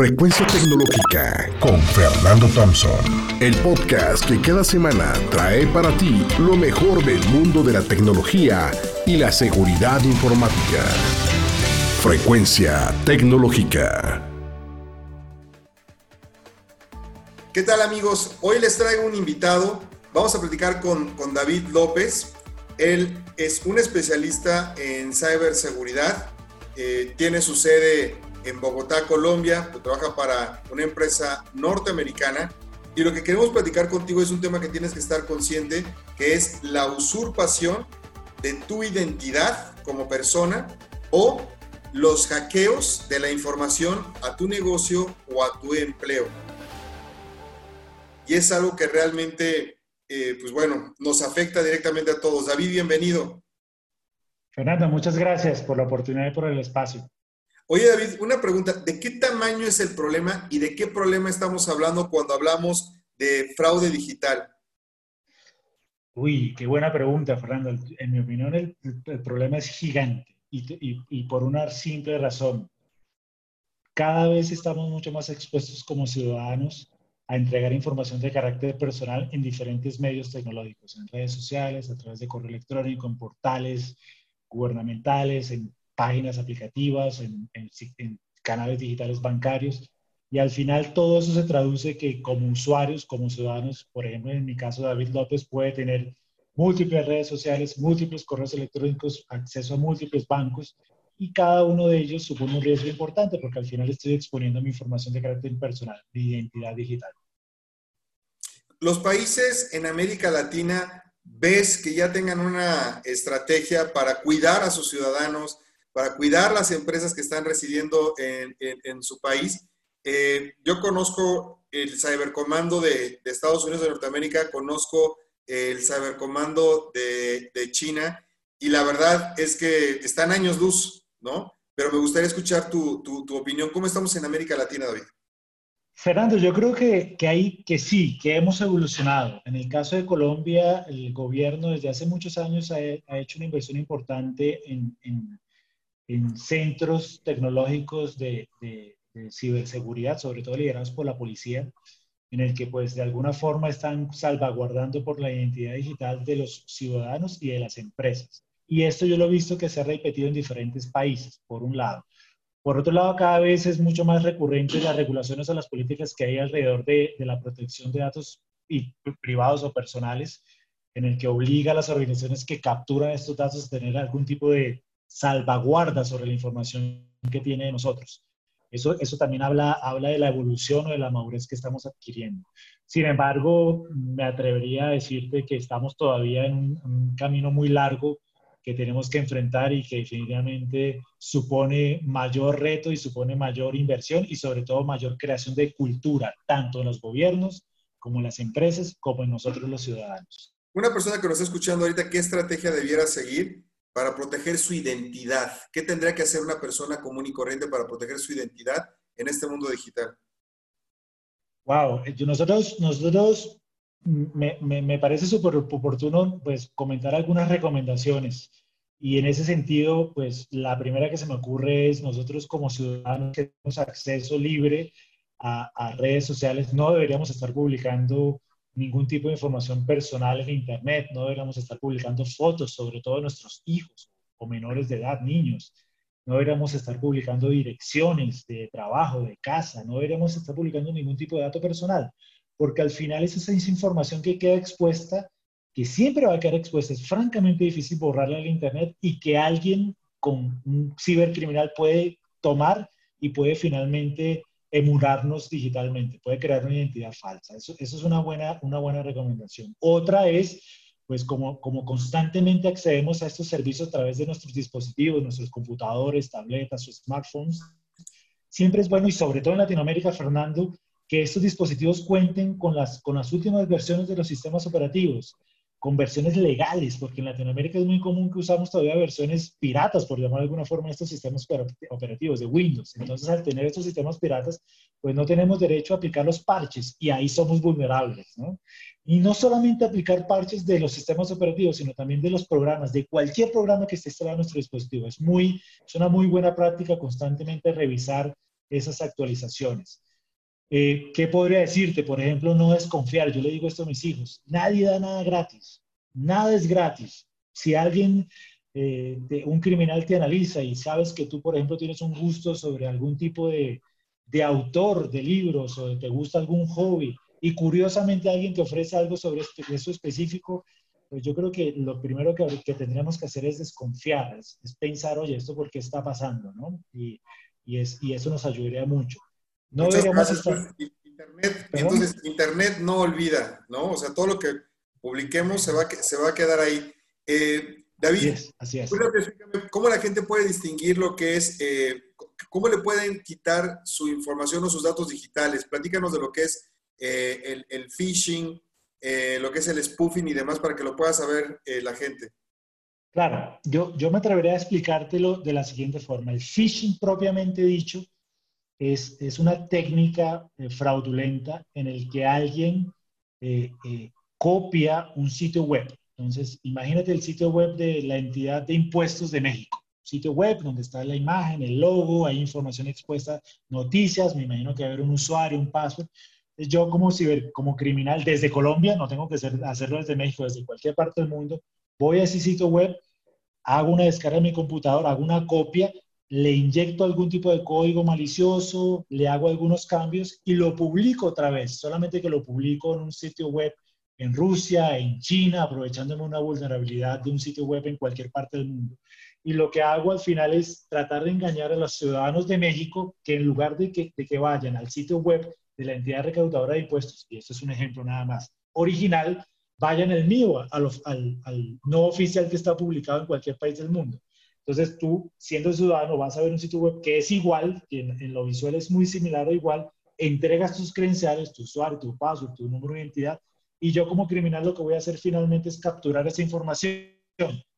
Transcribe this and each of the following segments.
Frecuencia Tecnológica con Fernando Thompson. El podcast que cada semana trae para ti lo mejor del mundo de la tecnología y la seguridad informática. Frecuencia Tecnológica. ¿Qué tal amigos? Hoy les traigo un invitado. Vamos a platicar con, con David López. Él es un especialista en ciberseguridad. Eh, tiene su sede en Bogotá, Colombia, trabaja para una empresa norteamericana. Y lo que queremos platicar contigo es un tema que tienes que estar consciente, que es la usurpación de tu identidad como persona o los hackeos de la información a tu negocio o a tu empleo. Y es algo que realmente, eh, pues bueno, nos afecta directamente a todos. David, bienvenido. Fernando, muchas gracias por la oportunidad y por el espacio. Oye, David, una pregunta. ¿De qué tamaño es el problema y de qué problema estamos hablando cuando hablamos de fraude digital? Uy, qué buena pregunta, Fernando. En mi opinión, el, problema es gigante y, y, por una simple razón. Cada vez estamos mucho más expuestos como ciudadanos a entregar información de carácter personal en diferentes medios tecnológicos, en redes sociales, a través de correo electrónico, en portales gubernamentales, en páginas aplicativas, en, canales digitales bancarios. Y al final todo eso se traduce que como usuarios, como ciudadanos, por ejemplo, en mi caso David López puede tener múltiples redes sociales, múltiples correos electrónicos, acceso a múltiples bancos y cada uno de ellos supone un riesgo importante porque al final estoy exponiendo mi información de carácter personal, de identidad digital. Los países en América Latina, ¿ves que ya tengan una estrategia para cuidar a sus ciudadanos, para cuidar las empresas que están residiendo en, su país. Eh, yo conozco el Cybercomando de, de, Estados Unidos de Norteamérica, conozco el Cybercomando de, de China y la verdad es que están años luz, ¿no? Pero me gustaría escuchar tu, tu, tu opinión. ¿Cómo estamos en América Latina, David? Fernando, yo creo que, que, hay, que sí, que hemos evolucionado. En el caso de Colombia, el gobierno desde hace muchos años ha, ha hecho una inversión importante en, en, en centros tecnológicos de, ciberseguridad, sobre todo liderados por la policía, en el que pues de alguna forma están salvaguardando por la identidad digital de los ciudadanos y de las empresas. Y esto yo lo he visto que se ha repetido en diferentes países, por un lado. Por otro lado, cada vez es mucho más recurrente las regulaciones o las políticas que hay alrededor de, de la protección de datos y, privados o personales, en el que obliga a las organizaciones que capturan estos datos a tener algún tipo de, salvaguarda sobre la información que tiene de nosotros. Eso, eso también habla, habla de la evolución o de la madurez que estamos adquiriendo. Sin embargo, me atrevería a decirte que estamos todavía en un, camino muy largo que tenemos que enfrentar y que definitivamente supone mayor reto y supone mayor inversión y sobre todo mayor creación de cultura, tanto en los gobiernos como en las empresas, como en nosotros los ciudadanos. Una persona que nos está escuchando ahorita, ¿qué estrategia debiera seguir para proteger su identidad? ¿Qué tendría que hacer una persona común y corriente para proteger su identidad en este mundo digital? Wow, eh, nosotros, nosotros me, me, parece súper oportuno pues comentar algunas recomendaciones. Y en ese sentido, pues la primera que se me ocurre es nosotros como ciudadanos que tenemos acceso libre a, a redes sociales, no deberíamos estar publicando ningún tipo de información personal en Internet, no deberíamos estar publicando fotos, sobre todo de nuestros hijos o menores de edad, niños. No deberíamos estar publicando direcciones de trabajo, de casa, no deberíamos estar publicando ningún tipo de dato personal, porque al final es esa información que queda expuesta, que siempre va a quedar expuesta. Es francamente difícil borrarla al Internet y que alguien con un cibercriminal puede tomar y puede finalmente emularnos digitalmente, puede crear una identidad falsa. Eso, eso es una buena, una buena recomendación. Otra es, pues como, como constantemente accedemos a estos servicios a través de nuestros dispositivos, nuestros computadores, tabletas o smartphones, siempre es bueno, y sobre todo en Latinoamérica, Fernando, que estos dispositivos cuenten con las, con las últimas versiones de los sistemas operativos con versiones legales, porque en Latinoamérica es muy común que usamos todavía versiones piratas, por llamar de alguna forma, estos sistemas operativos de Windows. Entonces, al tener estos sistemas piratas, pues no tenemos derecho a aplicar los parches y ahí somos vulnerables, ¿no? Y no solamente aplicar parches de los sistemas operativos, sino también de los programas, de cualquier programa que esté instalado en nuestro dispositivo. Es, muy, es una muy buena práctica constantemente revisar esas actualizaciones. Eh, ¿Qué podría decirte? Por ejemplo, no desconfiar. Yo le digo esto a mis hijos. Nadie da nada gratis. Nada es gratis. Si alguien, eh, de, un criminal te analiza y sabes que tú, por ejemplo, tienes un gusto sobre algún tipo de, de autor de libros o te gusta algún hobby y curiosamente alguien te ofrece algo sobre eso específico, pues yo creo que lo primero que, que tendríamos que hacer es desconfiar, es, pensar, oye, ¿esto por qué está pasando? ¿no? Y, y, es, y eso nos ayudaría mucho. No deberíamos estar... Internet, entonces, Internet no olvida, ¿no? O sea, todo lo que publiquemos se va, se va a quedar ahí. Eh, David, así es, ¿cómo la gente puede distinguir lo que es, eh, cómo le pueden quitar su información o sus datos digitales? Platícanos de lo que es eh, el, el, phishing, lo que es el spoofing y demás para que lo pueda saber la gente. Claro, yo, yo me atrevería a explicártelo de la siguiente forma. El phishing propiamente dicho es, es una técnica fraudulenta en el que alguien copia un sitio web. Entonces, imagínate el sitio web de la entidad de impuestos de México. Sitio web donde está la imagen, el logo, hay información expuesta, noticias, me imagino que va a haber un usuario, un password yo como ciber, como criminal desde Colombia, no tengo que hacerlo desde México, desde cualquier parte del mundo, voy a ese sitio web, hago una descarga de mi computador, hago una copia, le inyecto algún tipo de código malicioso, le hago algunos cambios y lo publico otra vez, solamente que lo publico en un sitio web en Rusia, en China, aprovechándome una vulnerabilidad de un sitio web en cualquier parte del mundo. Y lo que hago al final es tratar de engañar a los ciudadanos de México que en lugar de que, vayan al sitio web de la entidad recaudadora de impuestos, y esto es un ejemplo nada más, original, vayan el mío al, no oficial que está publicado en cualquier país del mundo. Entonces tú, siendo ciudadano, vas a ver un sitio web que es igual, que en, lo visual es muy similar o igual, entregas tus credenciales, tu usuario, tu password, tu número de identidad, y yo como criminal lo que voy a hacer finalmente es capturar esa información.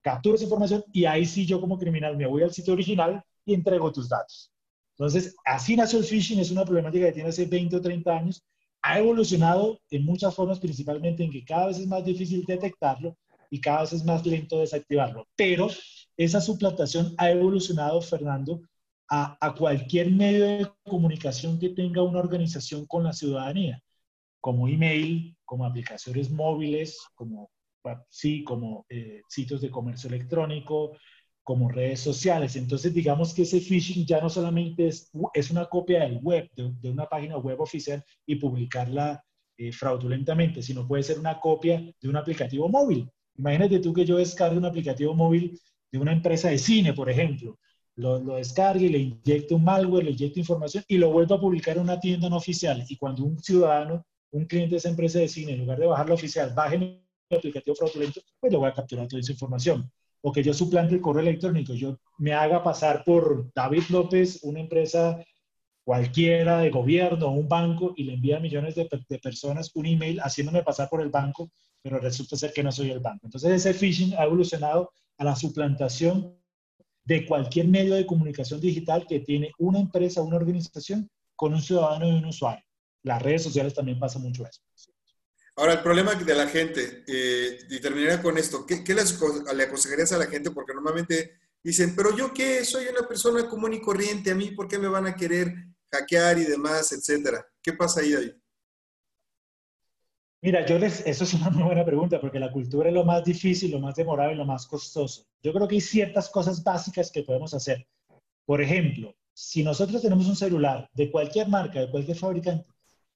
Capturo esa información y ahí sí yo como criminal me voy al sitio original y entrego tus datos. Entonces, así nació el phishing, es una problemática que tiene hace 20 o 30 años, ha evolucionado en muchas formas, principalmente en que cada vez es más difícil detectarlo y cada vez es más lento desactivarlo. Pero esa suplantación ha evolucionado, Fernando, a, a, cualquier medio de comunicación que tenga una organización con la ciudadanía, como email, como aplicaciones móviles, como, sí, como eh, sitios de comercio electrónico, como redes sociales. Entonces, digamos que ese phishing ya no solamente es, es una copia del web, de, una página web oficial y publicarla eh, fraudulentamente, sino puede ser una copia de un aplicativo móvil. Imagínate tú que yo descargue un aplicativo móvil de una empresa de cine, por ejemplo. Lo, lo descargue, le inyecte un malware, le inyecte información y lo vuelvo a publicar en una tienda no oficial. Y cuando un ciudadano, un cliente de esa empresa de cine, en lugar de bajar la oficial, baje el aplicativo fraudulento, pues le voy a capturar toda esa información o que yo suplante el correo electrónico, yo me haga pasar por David López, una empresa cualquiera de gobierno un banco y le envía a millones de, personas un email haciéndome pasar por el banco, pero resulta ser que no soy el banco. Entonces ese phishing ha evolucionado a la suplantación de cualquier medio de comunicación digital que tiene una empresa una organización con un ciudadano y un usuario. Las redes sociales también pasa mucho eso. Ahora, el problema de la gente, eh, y terminaría con esto, ¿qué, le, aconsejarías a la gente? Porque normalmente dicen, pero yo qué, soy una persona común y corriente, a mí, ¿por qué me van a querer hackear y demás, etcétera? ¿Qué pasa ahí, David? Mira, yo les, eso es una muy buena pregunta, porque la cultura es lo más difícil, lo más demorado y lo más costoso. Yo creo que hay ciertas cosas básicas que podemos hacer. Por ejemplo, si nosotros tenemos un celular de cualquier marca, de cualquier fabricante,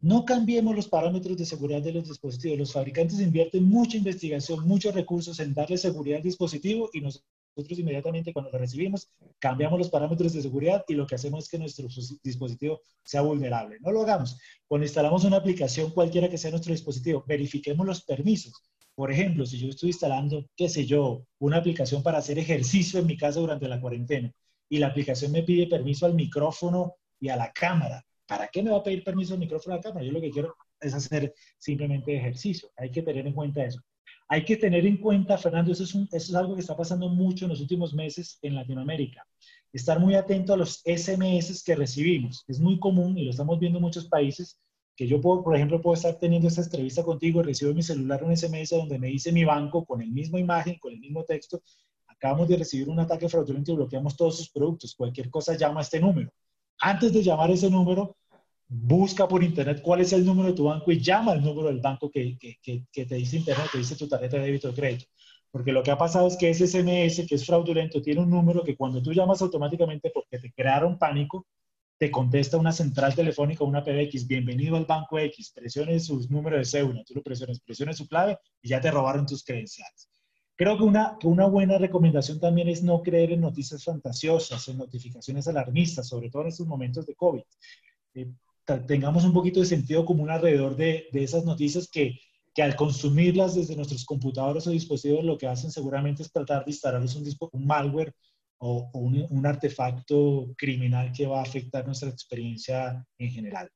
no cambiemos los parámetros de seguridad de los dispositivos. Los fabricantes invierten mucha investigación, muchos recursos en darle seguridad al dispositivo y nosotros inmediatamente cuando lo recibimos cambiamos los parámetros de seguridad y lo que hacemos es que nuestro dispositivo sea vulnerable. No lo hagamos. Cuando instalamos una aplicación cualquiera que sea nuestro dispositivo, verifiquemos los permisos. Por ejemplo, si yo estoy instalando, qué sé yo, una aplicación para hacer ejercicio en mi casa durante la cuarentena y la aplicación me pide permiso al micrófono y a la cámara, ¿para qué me va a pedir permiso el micrófono a la cámara? Yo lo que quiero es hacer simplemente ejercicio. Hay que tener en cuenta eso. Hay que tener en cuenta, Fernando, eso es, algo que está pasando mucho en los últimos meses en Latinoamérica. Estar muy atento a los SMS que recibimos. Es muy común y lo estamos viendo en muchos países que yo, por ejemplo, puedo estar teniendo esta entrevista contigo y recibo en mi celular un SMS donde me dice mi banco con el mismo imagen, con el mismo texto, acabamos de recibir un ataque fraudulento y bloqueamos todos sus productos. Cualquier cosa llama a este número Antes de llamar ese número, busca por internet cuál es el número de tu banco y llama al número del banco que, que, que, te dice internet, que dice tu tarjeta de débito o crédito. Porque lo que ha pasado es que ese SMS, que es fraudulento, tiene un número que cuando tú llamas automáticamente porque te crearon pánico, te contesta una central telefónica, una PBX, bienvenido al banco X, presione sus números de cédula, tú lo presiones, presiones su clave y ya te robaron tus credenciales. Creo que una, que una buena recomendación también es no creer en noticias fantasiosas, en notificaciones alarmistas, sobre todo en estos momentos de COVID. Eh, tengamos un poquito de sentido común alrededor de, de esas noticias que, que, al consumirlas desde nuestros computadores o dispositivos lo que hacen seguramente es tratar de instalarles un, un malware o, un, un, artefacto criminal que va a afectar nuestra experiencia en general.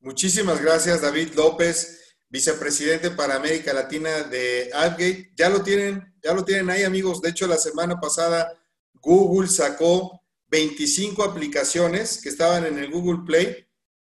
Muchísimas gracias, David López, vicepresidente para América Latina de AdGate. Ya lo tienen, ya lo tienen ahí, amigos. De hecho, la semana pasada Google sacó 25 aplicaciones que estaban en el Google Play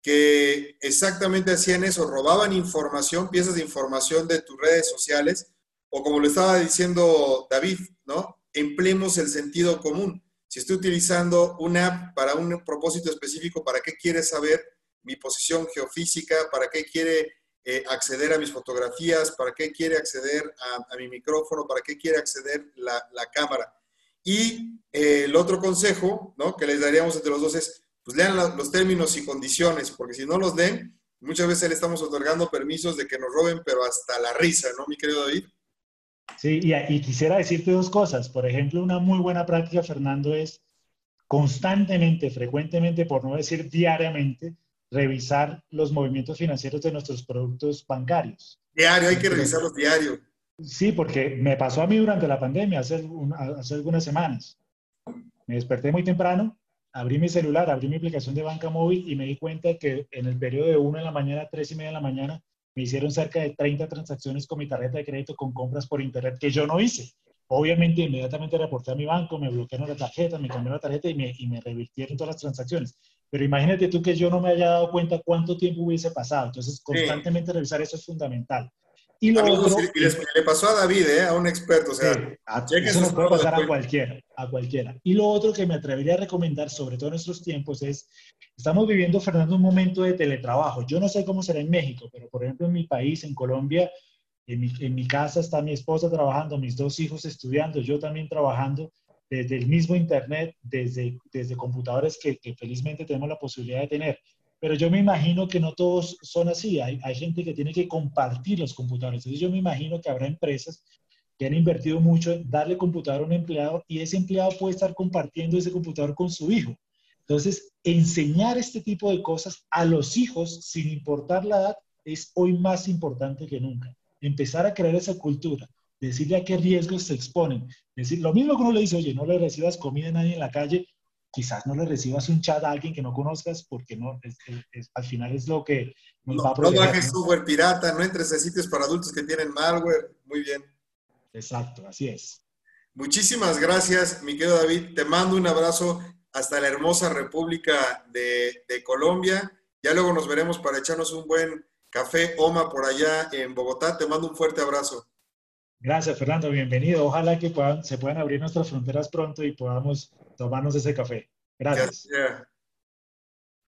que exactamente hacían eso, robaban información, piezas de información de tus redes sociales, o como lo estaba diciendo David, ¿no? Empleemos el sentido común. Si estoy utilizando una app para un propósito específico, ¿para qué quiere saber mi posición geofísica? ¿Para qué quiere eh, acceder a mis fotografías? ¿Para qué quiere acceder a, mi micrófono? ¿Para qué quiere acceder la, cámara? Y eh, el otro consejo ¿no? que les daríamos entre los dos es, pues lean los términos y condiciones, porque si no los leen, muchas veces le estamos otorgando permisos de que nos roben, pero hasta la risa, ¿no, mi querido David? Sí, y, y quisiera decirte dos cosas. Por ejemplo, una muy buena práctica, Fernando, es constantemente, frecuentemente, por no decir diariamente, revisar los movimientos financieros de nuestros productos bancarios. Diario, hay que revisarlos diario. Sí, porque me pasó a mí durante la pandemia, hace, hace algunas semanas. Me desperté muy temprano, abrí mi celular, abrí mi aplicación de banca móvil y me di cuenta que en el periodo de 1 de la mañana a 3 y media de la mañana me hicieron cerca de 30 transacciones con mi tarjeta de crédito con compras por internet que yo no hice. Obviamente, inmediatamente reporté a mi banco, me bloquearon la tarjeta, me cambiaron la tarjeta y me, y me revirtieron todas las transacciones. Pero imagínate tú que yo no me haya dado cuenta cuánto tiempo hubiese pasado. Entonces, constantemente revisar eso es fundamental. Y lo otro, le pasó a David, ¿eh? a un experto. O sea, eso nos puede pasar a cualquiera, a cualquiera. Y lo otro que me atrevería a recomendar, sobre todo en estos tiempos, es, estamos viviendo, Fernando, un momento de teletrabajo. Yo no sé cómo será en México, pero por ejemplo en mi país, en Colombia, en mi, en mi casa está mi esposa trabajando, mis dos hijos estudiando, yo también trabajando desde el mismo Internet, desde, desde computadores que, que felizmente tenemos la posibilidad de tener. Pero yo me imagino que no todos son así. Hay, gente que tiene que compartir los computadores. Entonces yo me imagino que habrá empresas que han invertido mucho en darle computador a un empleado y ese empleado puede estar compartiendo ese computador con su hijo. Entonces, enseñar este tipo de cosas a los hijos, sin importar la edad, es hoy más importante que nunca. Empezar a crear esa cultura, decirle a qué riesgos se exponen. Decir, lo mismo que uno le dice, oye, no le recibas comida a nadie en la calle, quizás no le recibas un chat a alguien que no conozcas porque no, al final es lo que nos va a proteger. No bajes software pirata, no entres a sitios para adultos que tienen malware. Muy bien. Exacto, así es. Muchísimas gracias, mi querido David. Te mando un abrazo hasta la hermosa República de, de Colombia. Ya luego nos veremos para echarnos un buen café OMA por allá en Bogotá. Te mando un fuerte abrazo. Gracias, Fernando. Bienvenido. Ojalá que se puedan abrir nuestras fronteras pronto y podamos tomarnos ese café. Gracias.